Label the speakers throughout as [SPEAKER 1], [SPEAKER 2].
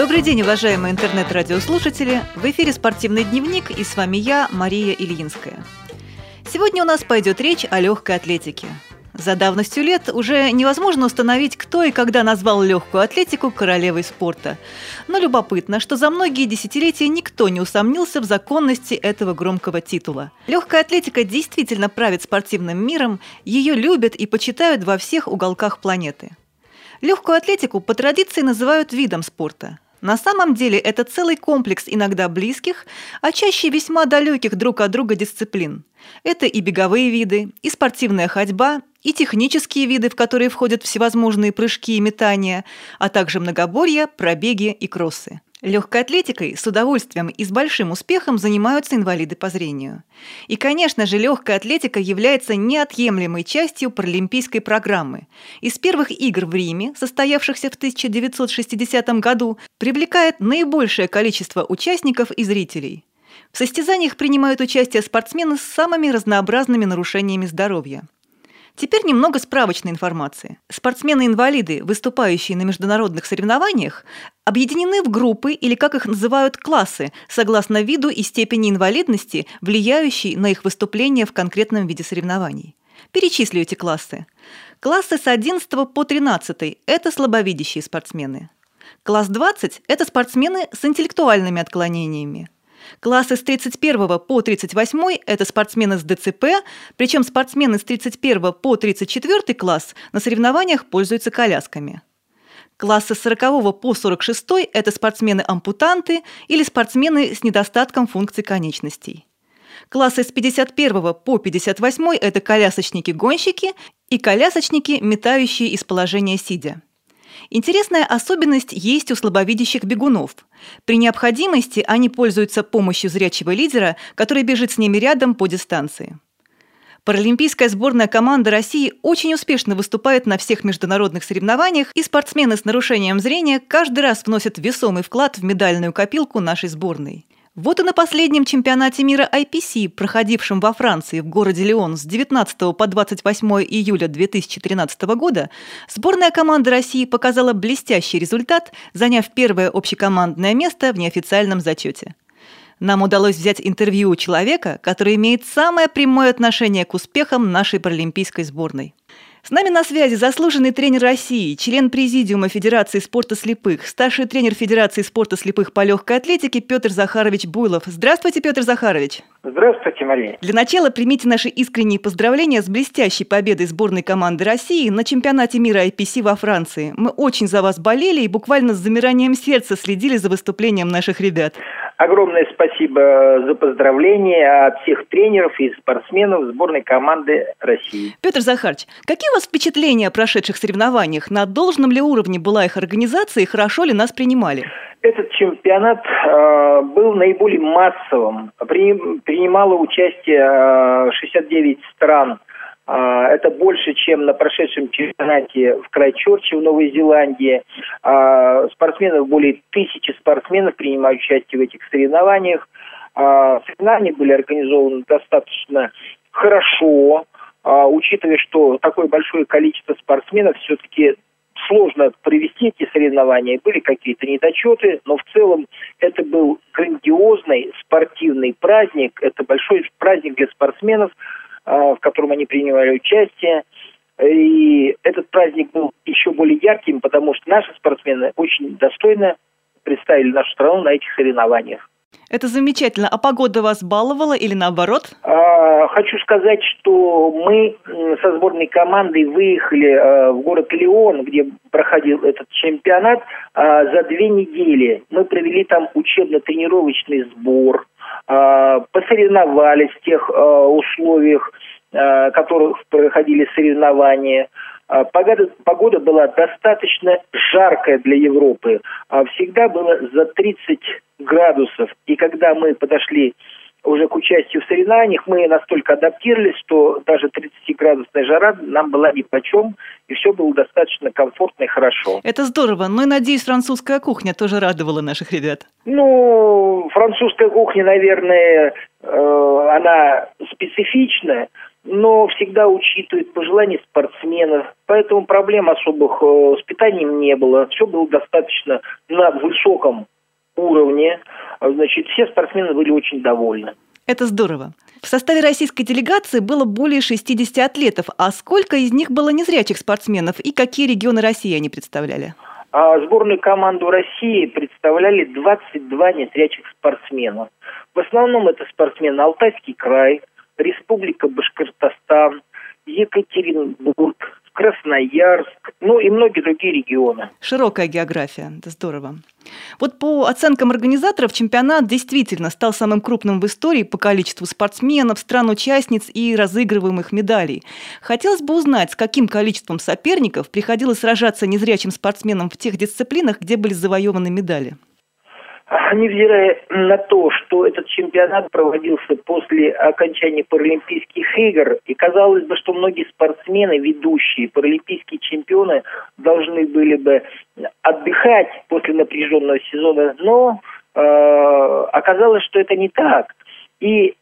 [SPEAKER 1] Добрый день, уважаемые интернет-радиослушатели! В эфире «Спортивный дневник» и с вами я, Мария Ильинская. Сегодня у нас пойдет речь о легкой атлетике. За давностью лет уже невозможно установить, кто и когда назвал легкую атлетику королевой спорта. Но любопытно, что за многие десятилетия никто не усомнился в законности этого громкого титула. Легкая атлетика действительно правит спортивным миром, ее любят и почитают во всех уголках планеты. Легкую атлетику по традиции называют видом спорта. На самом деле это целый комплекс иногда близких, а чаще весьма далеких друг от друга дисциплин. Это и беговые виды, и спортивная ходьба, и технические виды, в которые входят всевозможные прыжки и метания, а также многоборья, пробеги и кроссы. Легкой атлетикой с удовольствием и с большим успехом занимаются инвалиды по зрению. И, конечно же, легкая атлетика является неотъемлемой частью паралимпийской программы. Из первых игр в Риме, состоявшихся в 1960 году, привлекает наибольшее количество участников и зрителей. В состязаниях принимают участие спортсмены с самыми разнообразными нарушениями здоровья. Теперь немного справочной информации. Спортсмены-инвалиды, выступающие на международных соревнованиях, объединены в группы или, как их называют, классы, согласно виду и степени инвалидности, влияющей на их выступление в конкретном виде соревнований. Перечислю эти классы. Классы с 11 по 13 – это слабовидящие спортсмены. Класс 20 – это спортсмены с интеллектуальными отклонениями. Классы с 31 по 38 – это спортсмены с ДЦП, причем спортсмены с 31 по 34 класс на соревнованиях пользуются колясками. Классы с 40 по 46 – это спортсмены-ампутанты или спортсмены с недостатком функций конечностей. Классы с 51 по 58 – это колясочники-гонщики и колясочники, метающие из положения сидя. Интересная особенность есть у слабовидящих бегунов. При необходимости они пользуются помощью зрячего лидера, который бежит с ними рядом по дистанции. Паралимпийская сборная команда России очень успешно выступает на всех международных соревнованиях, и спортсмены с нарушением зрения каждый раз вносят весомый вклад в медальную копилку нашей сборной. Вот и на последнем чемпионате мира IPC, проходившем во Франции в городе Лион с 19 по 28 июля 2013 года, сборная команды России показала блестящий результат, заняв первое общекомандное место в неофициальном зачете. Нам удалось взять интервью у человека, который имеет самое прямое отношение к успехам нашей паралимпийской сборной. С нами на связи заслуженный тренер России, член Президиума Федерации спорта слепых, старший тренер Федерации спорта слепых по легкой атлетике Петр Захарович Буйлов. Здравствуйте, Петр Захарович.
[SPEAKER 2] Здравствуйте, Мария.
[SPEAKER 1] Для начала примите наши искренние поздравления с блестящей победой сборной команды России на чемпионате мира IPC во Франции. Мы очень за вас болели и буквально с замиранием сердца следили за выступлением наших ребят.
[SPEAKER 2] Огромное спасибо за поздравления от всех тренеров и спортсменов сборной команды России.
[SPEAKER 1] Петр Захарович, какие у вас впечатления о прошедших соревнованиях? На должном ли уровне была их организация и хорошо ли нас принимали?
[SPEAKER 2] Этот чемпионат э, был наиболее массовым. При, принимало участие э, 69 стран это больше, чем на прошедшем чемпионате в Крайчорче в Новой Зеландии. А, спортсменов, более тысячи спортсменов принимают участие в этих соревнованиях. А, соревнования были организованы достаточно хорошо, учитывая, что такое большое количество спортсменов все-таки сложно провести эти соревнования, были какие-то недочеты, но в целом это был грандиозный спортивный праздник, это большой праздник для спортсменов, а, в котором они принимали участие. И этот праздник был еще более ярким, потому что наши спортсмены очень достойно представили нашу страну на этих соревнованиях.
[SPEAKER 1] Это замечательно. А погода вас баловала или наоборот?
[SPEAKER 2] А, хочу сказать, что мы со сборной командой выехали а, в город Леон, где проходил этот чемпионат, а, за две недели. Мы провели там учебно-тренировочный сбор, а, посоревновались в тех а, условиях, а, в которых проходили соревнования. Погода, погода была достаточно жаркая для Европы. Всегда было за 30 градусов. И когда мы подошли уже к участию в соревнованиях, мы настолько адаптировались, что даже 30-градусная жара нам была ни по чем, и все было достаточно комфортно и хорошо.
[SPEAKER 1] Это здорово. Ну и, надеюсь, французская кухня тоже радовала наших ребят.
[SPEAKER 2] Ну, французская кухня, наверное, э, она специфичная, но всегда учитывает пожелания спортсменов. Поэтому проблем особых э, с питанием не было. Все было достаточно на высоком уровне. Значит, все спортсмены были очень довольны.
[SPEAKER 1] Это здорово. В составе российской делегации было более 60 атлетов. А сколько из них было незрячих спортсменов и какие регионы России они представляли?
[SPEAKER 2] А сборную команду России представляли 22 незрячих спортсмена. В основном это спортсмены Алтайский край, Республика Башкортостан, Екатеринбург, Красноярск, ну и многие другие регионы.
[SPEAKER 1] Широкая география, это здорово. Вот по оценкам организаторов, чемпионат действительно стал самым крупным в истории по количеству спортсменов, стран-участниц и разыгрываемых медалей. Хотелось бы узнать, с каким количеством соперников приходилось сражаться незрячим спортсменам в тех дисциплинах, где были завоеваны медали.
[SPEAKER 2] Невзирая на то, что этот чемпионат проводился после окончания Паралимпийских игр, и казалось бы, что многие спортсмены, ведущие, паралимпийские чемпионы, должны были бы отдыхать после напряженного сезона, но э, оказалось, что это не так. И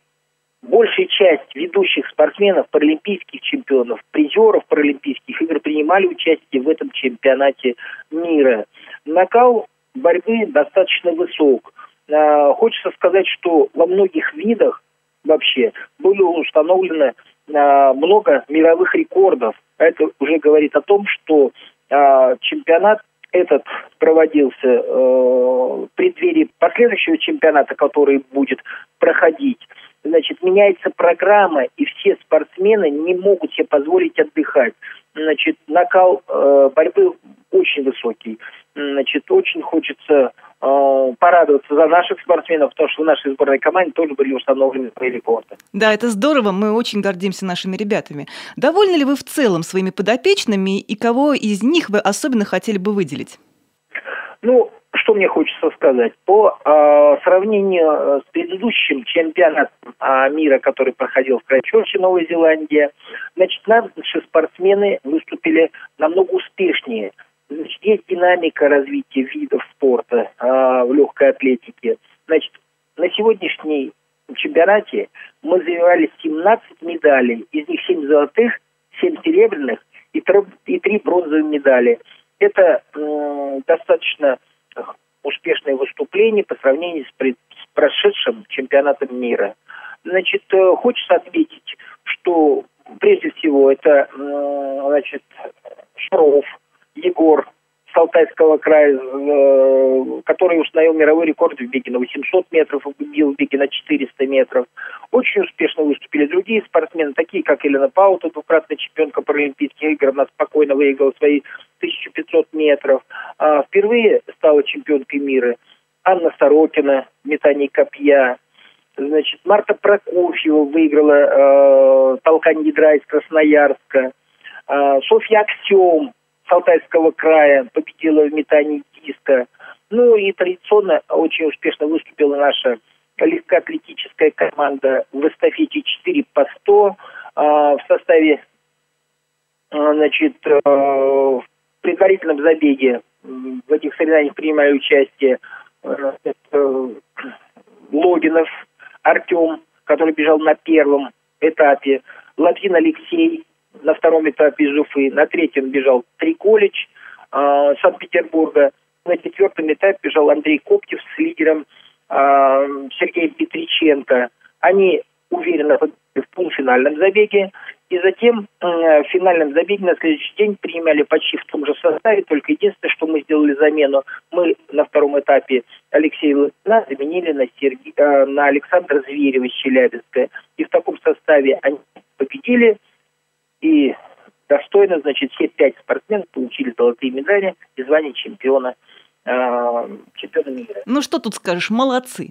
[SPEAKER 2] большая часть ведущих спортсменов, паралимпийских чемпионов, призеров паралимпийских игр принимали участие в этом чемпионате мира. Накал борьбы достаточно высок. А, хочется сказать, что во многих видах вообще было установлено а, много мировых рекордов. Это уже говорит о том, что а, чемпионат этот проводился э, в преддверии последующего чемпионата, который будет проходить. Значит, меняется программа, и все спортсмены не могут себе позволить отдыхать. Значит, накал э, борьбы очень высокий. Значит, очень хочется э, порадоваться за наших спортсменов, потому что в нашей сборной команде тоже были установлены свои рекорды.
[SPEAKER 1] Да, это здорово, мы очень гордимся нашими ребятами. Довольны ли вы в целом своими подопечными и кого из них вы особенно хотели бы выделить?
[SPEAKER 2] Ну, что мне хочется сказать? По э, сравнению с предыдущим чемпионатом э, мира, который проходил в Крайчерче, Новой Зеландии, значит, наши спортсмены выступили намного успешнее – Есть динамика развития видов спорта а, в легкой атлетике. Значит, на сегодняшней чемпионате мы завоевали 17 медалей. Из них 7 золотых, 7 серебряных и 3, и 3 бронзовые медали. Это э, достаточно успешное выступление по сравнению с, пред, с прошедшим чемпионатом мира. Значит, э, хочется отметить, что прежде всего это э, значит, Шаров, Егор с Алтайского края, э, который установил мировой рекорд в беге на 800 метров, бил в беге на 400 метров. Очень успешно выступили другие спортсмены, такие как Елена Паута, двукратная чемпионка Паралимпийских игр, она спокойно выиграла свои 1500 метров. А впервые стала чемпионкой мира Анна Сорокина в метании копья. Значит, Марта Прокофьева выиграла э, толкань ядра из Красноярска. Э, Софья Аксем Алтайского края победила в метании диска. Ну и традиционно очень успешно выступила наша легкоатлетическая команда в эстафете 4 по 100 а, в составе а, значит, а, в предварительном забеге в этих соревнованиях принимали участие а, это, Логинов Артем, который бежал на первом этапе, Лапин Алексей, на втором этапе из Уфы, на третьем бежал Триколич э, Санкт-Петербурга, на четвертом этапе бежал Андрей Коптев с лидером э, Сергеем Петриченко. Они уверенно в полуфинальном забеге, и затем в финальном забеге на следующий день принимали почти в том же составе, только единственное, что мы сделали замену, мы на втором этапе Алексея Лытна заменили на, Серги, э, на Александра Зверева из Челябинска. И в таком составе они победили, и достойно, значит, все пять спортсменов получили золотые медали и звание чемпиона э, чемпиона мира.
[SPEAKER 1] Ну что тут скажешь, молодцы.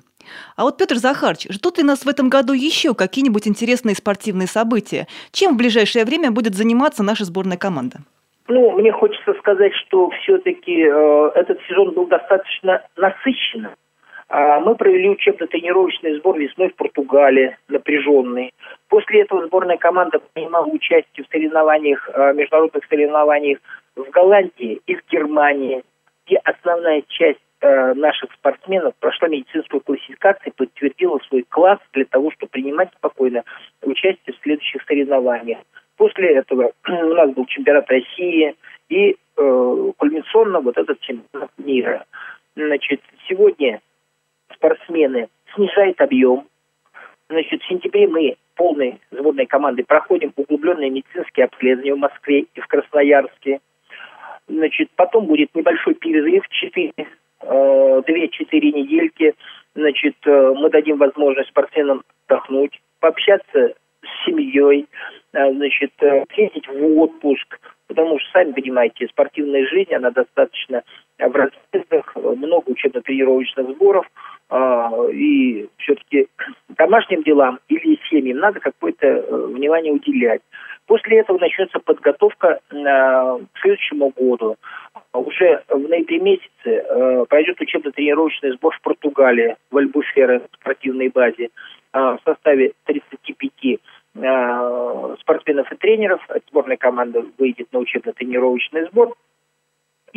[SPEAKER 1] А вот, Петр Захарович, ждут ли нас в этом году еще какие-нибудь интересные спортивные события? Чем в ближайшее время будет заниматься наша сборная команда?
[SPEAKER 2] Ну, мне хочется сказать, что все-таки э, этот сезон был достаточно насыщенным. А мы провели учебно-тренировочный сбор весной в Португалии, напряженный. После этого сборная команда принимала участие в соревнованиях, а, международных соревнованиях в Голландии и в Германии, где основная часть э, наших спортсменов прошла медицинскую классификацию, подтвердила свой класс для того, чтобы принимать спокойно участие в следующих соревнованиях. После этого у нас был чемпионат России и э, кульминационно вот этот чемпионат мира. Значит, сегодня спортсмены снижают объем. Значит, в сентябре мы полной сборной команды проходим углубленные медицинские обследования в Москве и в Красноярске. Значит, потом будет небольшой перерыв, 4, э, 2-4 недельки. Значит, э, мы дадим возможность спортсменам отдохнуть, пообщаться с семьей, э, значит, э, съездить в отпуск, потому что, сами понимаете, спортивная жизнь, она достаточно в разъездах, много учебно-тренировочных сборов, и все-таки домашним делам или семьям надо какое-то э, внимание уделять. После этого начнется подготовка к следующему году. Уже в ноябре месяце э, пройдет учебно-тренировочный сбор в Португалии, в Альбуфере, спортивной базе, э, в составе 35 спортсменов и тренеров. Сборная команда выйдет на учебно-тренировочный сбор.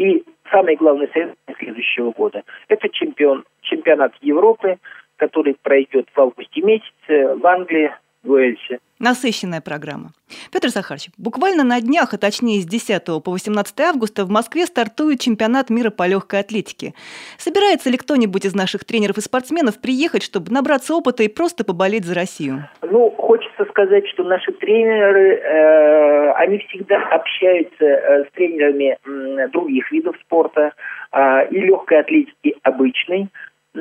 [SPEAKER 2] И самый главный совет следующего года – это чемпион, чемпионат Европы, который пройдет в августе месяце в Англии, Уэльсе.
[SPEAKER 1] Насыщенная программа. Петр Захарович, буквально на днях, а точнее с 10 по 18 августа в Москве стартует чемпионат мира по легкой атлетике. Собирается ли кто-нибудь из наших тренеров и спортсменов приехать, чтобы набраться опыта и просто поболеть за Россию?
[SPEAKER 2] Ну, хочется сказать, что наши тренеры, э, они всегда общаются э, с тренерами э, других видов спорта э, и легкой атлетики обычной.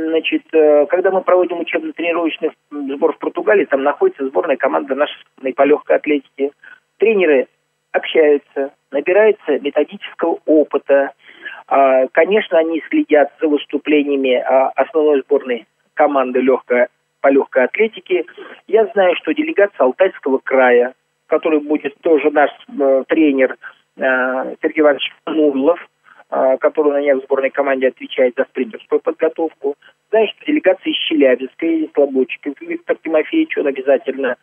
[SPEAKER 2] Значит, э, когда мы проводим учебно-тренировочный сбор в Португалии, там находится сборная команда нашей по легкой атлетике. Тренеры общаются, набираются методического опыта. А, конечно, они следят за выступлениями а, основной сборной команды легкой, по легкой атлетике. Я знаю, что делегация Алтайского края, который будет тоже наш э, тренер э, Сергей Иванович Мурлов, который на днях в сборной команде отвечает за спринтерскую подготовку. Знаешь, делегация из Челябинска, из Слободчика, Виктор Тимофеевич, он обязательно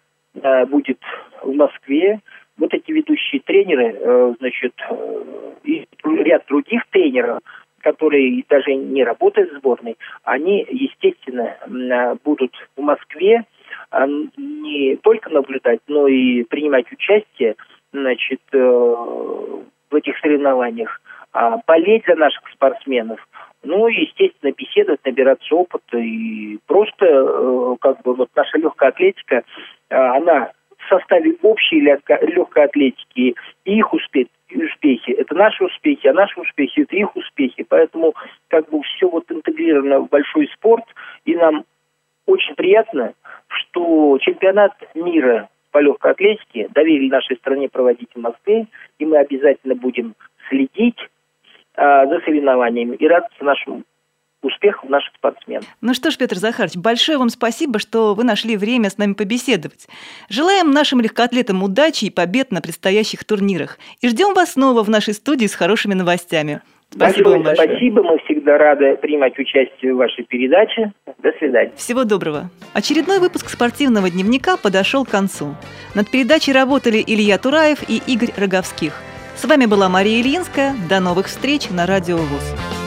[SPEAKER 2] а, будет в Москве. Вот эти ведущие тренеры, э, значит, э, и ряд других тренеров, которые даже не работают в сборной, они, естественно, а, будут в Москве не только наблюдать, но и принимать участие значит, э, в этих соревнованиях а, болеть за наших спортсменов, ну и, естественно, беседовать, набираться опыта и просто, э, как бы, вот наша легкая атлетика, э, она в составе общей легкой атлетики и их успехи. Это наши успехи, а наши успехи – это их успехи. Поэтому как бы все вот интегрировано в большой спорт, и нам очень приятно, что чемпионат мира по легкой атлетике доверили нашей стране проводить в Москве, и мы обязательно будем следить Э, за соревнованиями и радоваться нашему успехам наших спортсменов.
[SPEAKER 1] Ну что ж, Петр Захарович, большое вам спасибо, что вы нашли время с нами побеседовать. Желаем нашим легкоатлетам удачи и побед на предстоящих турнирах. И ждем вас снова в нашей студии с хорошими новостями.
[SPEAKER 2] Спасибо большое вам большое. Спасибо, мы всегда рады принимать участие в вашей передаче. До свидания.
[SPEAKER 1] Всего доброго. Очередной выпуск спортивного дневника подошел к концу. Над передачей работали Илья Тураев и Игорь Роговских – с вами была Мария Ильинская. До новых встреч на Радио ВУЗ.